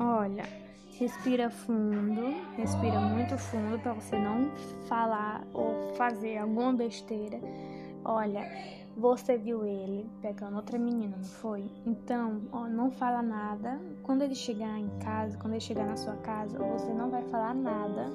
Olha, respira fundo, respira muito fundo para você não falar ou fazer alguma besteira. Olha, você viu ele pegando outra menina, não foi? Então, ó, não fala nada. Quando ele chegar em casa, quando ele chegar na sua casa, você não vai falar nada.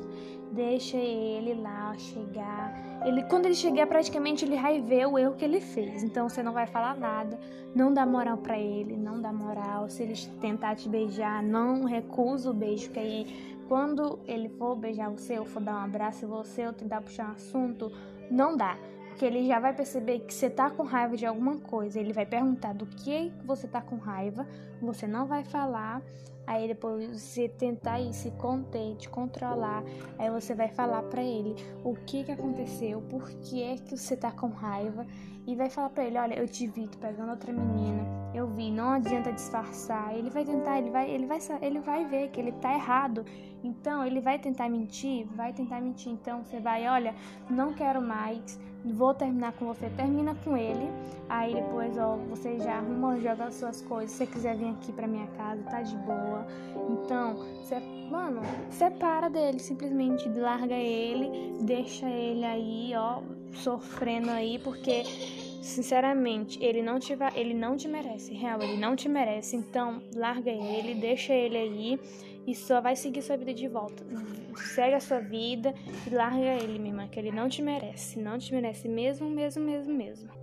Deixa ele lá chegar. Ele, quando ele chegar, praticamente ele vai ver o erro que ele fez. Então, você não vai falar nada. Não dá moral para ele, não dá moral. Se ele tentar te beijar, não recusa o beijo, que aí quando ele for beijar você ou for dar um abraço em você ou tentar puxar um assunto, não dá que ele já vai perceber que você tá com raiva de alguma coisa. Ele vai perguntar do que você tá com raiva, você não vai falar. Aí depois você tentar ir se conter, te controlar, aí você vai falar para ele o que que aconteceu, por que é que você tá com raiva e vai falar para ele, olha, eu te vi tu pegando outra menina, eu vi, não adianta disfarçar. Ele vai tentar, ele vai, ele vai, ele vai ver que ele tá errado. Então ele vai tentar mentir, vai tentar mentir. Então você vai, olha, não quero mais vou terminar com você, termina com ele. Aí depois, ó, você já arruma, joga as suas coisas. Se você quiser vir aqui pra minha casa, tá de boa. Então, você, mano, separa dele, simplesmente larga ele, deixa ele aí, ó, sofrendo aí, porque sinceramente, ele não te ele não te merece, real, ele não te merece. Então, larga ele, deixa ele aí e só vai seguir sua vida de volta. Segue a sua vida e larga ele, minha irmã, que ele não te merece. Não te merece mesmo, mesmo, mesmo, mesmo.